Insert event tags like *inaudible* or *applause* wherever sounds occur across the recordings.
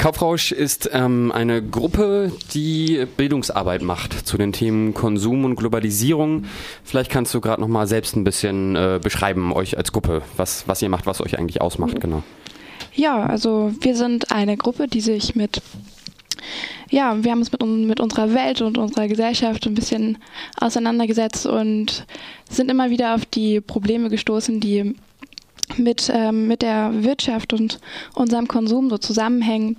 Kaufrausch ist ähm, eine Gruppe, die Bildungsarbeit macht zu den Themen Konsum und Globalisierung. Vielleicht kannst du gerade noch mal selbst ein bisschen äh, beschreiben, euch als Gruppe, was, was ihr macht, was euch eigentlich ausmacht, genau. Ja, also wir sind eine Gruppe, die sich mit ja, wir haben uns mit, mit unserer Welt und unserer Gesellschaft ein bisschen auseinandergesetzt und sind immer wieder auf die Probleme gestoßen, die mit, ähm, mit der Wirtschaft und unserem Konsum so zusammenhängen.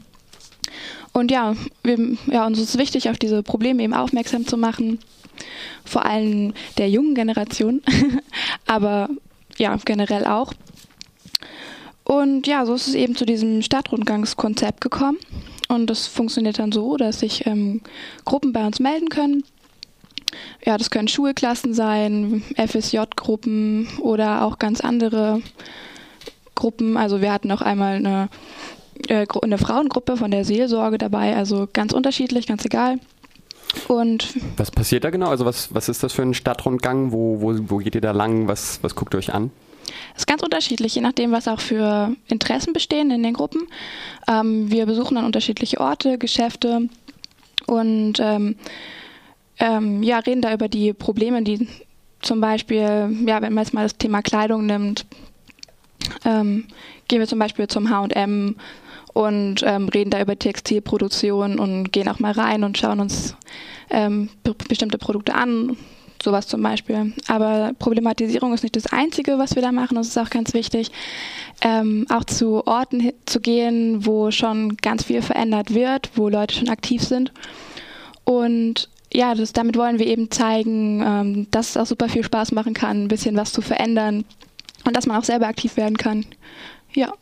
Und ja, wir, ja, uns ist wichtig, auf diese Probleme eben aufmerksam zu machen, vor allem der jungen Generation, *laughs* aber ja, generell auch. Und ja, so ist es eben zu diesem Stadtrundgangskonzept gekommen. Und das funktioniert dann so, dass sich ähm, Gruppen bei uns melden können. Ja, das können Schulklassen sein, FSJ-Gruppen oder auch ganz andere Gruppen. Also wir hatten auch einmal eine äh, eine Frauengruppe von der Seelsorge dabei, also ganz unterschiedlich, ganz egal. Und was passiert da genau? Also was, was ist das für ein Stadtrundgang? Wo, wo, wo geht ihr da lang? Was, was guckt ihr euch an? Das ist ganz unterschiedlich, je nachdem, was auch für Interessen bestehen in den Gruppen. Ähm, wir besuchen dann unterschiedliche Orte, Geschäfte und ähm, ähm, ja, reden da über die Probleme, die zum Beispiel, ja, wenn man jetzt mal das Thema Kleidung nimmt, ähm, gehen wir zum Beispiel zum H&M und ähm, reden da über Textilproduktion und gehen auch mal rein und schauen uns ähm, bestimmte Produkte an, sowas zum Beispiel. Aber Problematisierung ist nicht das Einzige, was wir da machen. Das ist auch ganz wichtig, ähm, auch zu Orten zu gehen, wo schon ganz viel verändert wird, wo Leute schon aktiv sind. Und ja, das, damit wollen wir eben zeigen, ähm, dass es auch super viel Spaß machen kann, ein bisschen was zu verändern und dass man auch selber aktiv werden kann. Ja.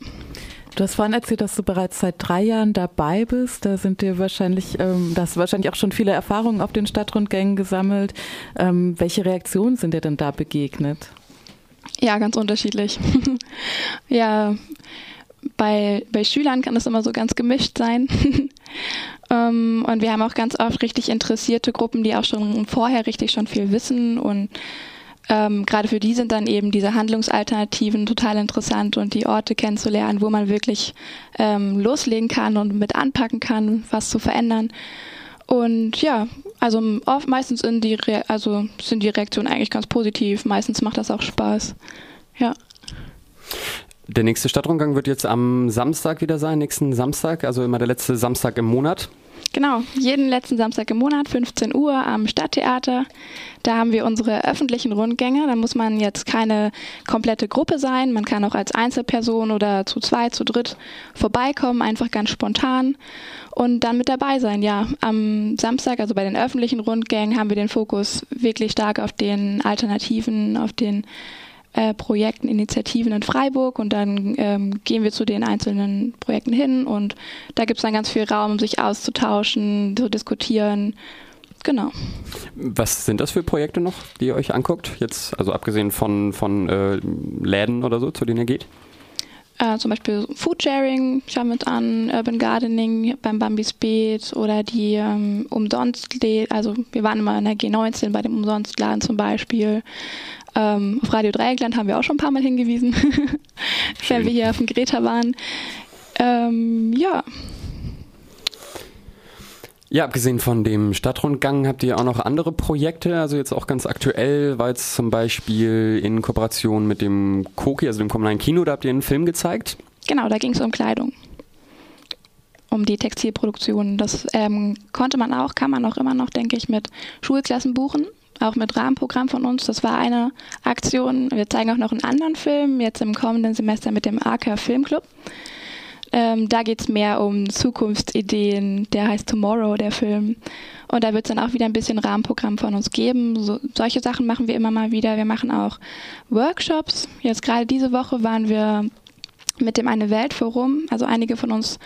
Du hast vorhin erzählt, dass du bereits seit drei Jahren dabei bist. Da sind dir wahrscheinlich, ähm, da hast du wahrscheinlich auch schon viele Erfahrungen auf den Stadtrundgängen gesammelt. Ähm, welche Reaktionen sind dir denn da begegnet? Ja, ganz unterschiedlich. *laughs* ja, bei, bei Schülern kann das immer so ganz gemischt sein. *laughs* ähm, und wir haben auch ganz oft richtig interessierte Gruppen, die auch schon vorher richtig schon viel wissen und ähm, gerade für die sind dann eben diese Handlungsalternativen total interessant und die Orte kennenzulernen, wo man wirklich ähm, loslegen kann und mit anpacken kann, was zu verändern. Und ja, also oft meistens die also sind die Reaktionen eigentlich ganz positiv. Meistens macht das auch Spaß. Ja. Der nächste Stadtrundgang wird jetzt am Samstag wieder sein, nächsten Samstag, also immer der letzte Samstag im Monat. Genau, jeden letzten Samstag im Monat, 15 Uhr am Stadttheater. Da haben wir unsere öffentlichen Rundgänge. Da muss man jetzt keine komplette Gruppe sein. Man kann auch als Einzelperson oder zu zwei, zu dritt vorbeikommen, einfach ganz spontan und dann mit dabei sein. Ja, am Samstag, also bei den öffentlichen Rundgängen, haben wir den Fokus wirklich stark auf den Alternativen, auf den äh, Projekten, Initiativen in Freiburg und dann ähm, gehen wir zu den einzelnen Projekten hin und da gibt es dann ganz viel Raum, um sich auszutauschen, zu diskutieren. Genau. Was sind das für Projekte noch, die ihr euch anguckt? Jetzt, also abgesehen von, von äh, Läden oder so, zu denen ihr geht? Äh, zum Beispiel Foodsharing schauen wir uns an, Urban Gardening beim Bambis Beet oder die ähm, Umsonst, also wir waren immer in der G19 bei dem Umsonstladen zum Beispiel. Ähm, auf Radio Dreieckland haben wir auch schon ein paar Mal hingewiesen, *laughs* wenn wir hier auf dem Greta waren. Ähm, ja. Ja, abgesehen von dem Stadtrundgang habt ihr auch noch andere Projekte. Also jetzt auch ganz aktuell war jetzt zum Beispiel in Kooperation mit dem Koki, also dem kommunalen Kino, da habt ihr einen Film gezeigt. Genau, da ging es um Kleidung. Um die Textilproduktion. Das ähm, konnte man auch, kann man auch immer noch, denke ich, mit Schulklassen buchen auch mit Rahmenprogramm von uns. Das war eine Aktion. Wir zeigen auch noch einen anderen Film, jetzt im kommenden Semester mit dem AK Filmclub. Ähm, da geht es mehr um Zukunftsideen. Der heißt Tomorrow, der Film. Und da wird es dann auch wieder ein bisschen Rahmenprogramm von uns geben. So, solche Sachen machen wir immer mal wieder. Wir machen auch Workshops. Jetzt gerade diese Woche waren wir mit dem Eine Welt Forum, also einige von uns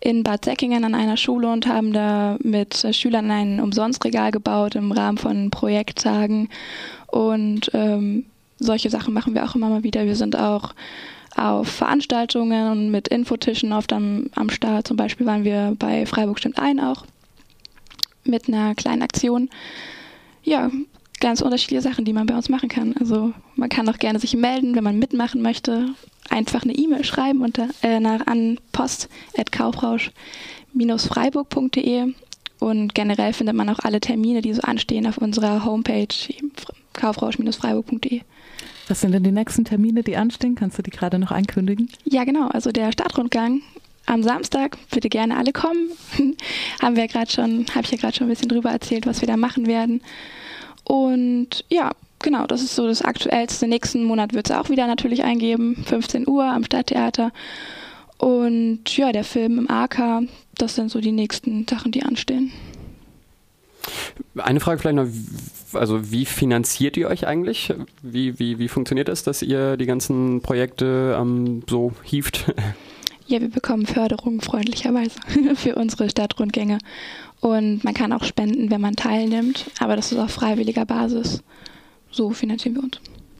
in Bad Säckingen an einer Schule und haben da mit Schülern ein Umsonstregal gebaut im Rahmen von Projekttagen und ähm, solche Sachen machen wir auch immer mal wieder. Wir sind auch auf Veranstaltungen und mit Infotischen oft am, am Start. Zum Beispiel waren wir bei Freiburg stimmt ein auch mit einer kleinen Aktion. Ja, ganz unterschiedliche Sachen, die man bei uns machen kann. Also man kann auch gerne sich melden, wenn man mitmachen möchte. Einfach eine E-Mail schreiben unter, äh, nach, an post.kaufrausch kaufrausch-freiburg.de und generell findet man auch alle Termine, die so anstehen, auf unserer Homepage kaufrausch-freiburg.de. Was sind denn die nächsten Termine, die anstehen? Kannst du die gerade noch ankündigen? Ja, genau. Also der Stadtrundgang am Samstag, bitte gerne alle kommen. *laughs* Haben wir gerade schon, habe ich ja gerade schon ein bisschen drüber erzählt, was wir da machen werden. Und ja, genau, das ist so das Aktuellste. Nächsten Monat wird es auch wieder natürlich eingeben, 15 Uhr am Stadttheater. Und ja, der Film im AK, das sind so die nächsten Sachen, die anstehen. Eine Frage vielleicht noch, also wie finanziert ihr euch eigentlich? Wie, wie, wie funktioniert das, dass ihr die ganzen Projekte ähm, so hieft? *laughs* Ja, wir bekommen Förderung freundlicherweise *laughs* für unsere Stadtrundgänge. Und man kann auch spenden, wenn man teilnimmt, aber das ist auf freiwilliger Basis. So finanzieren wir uns.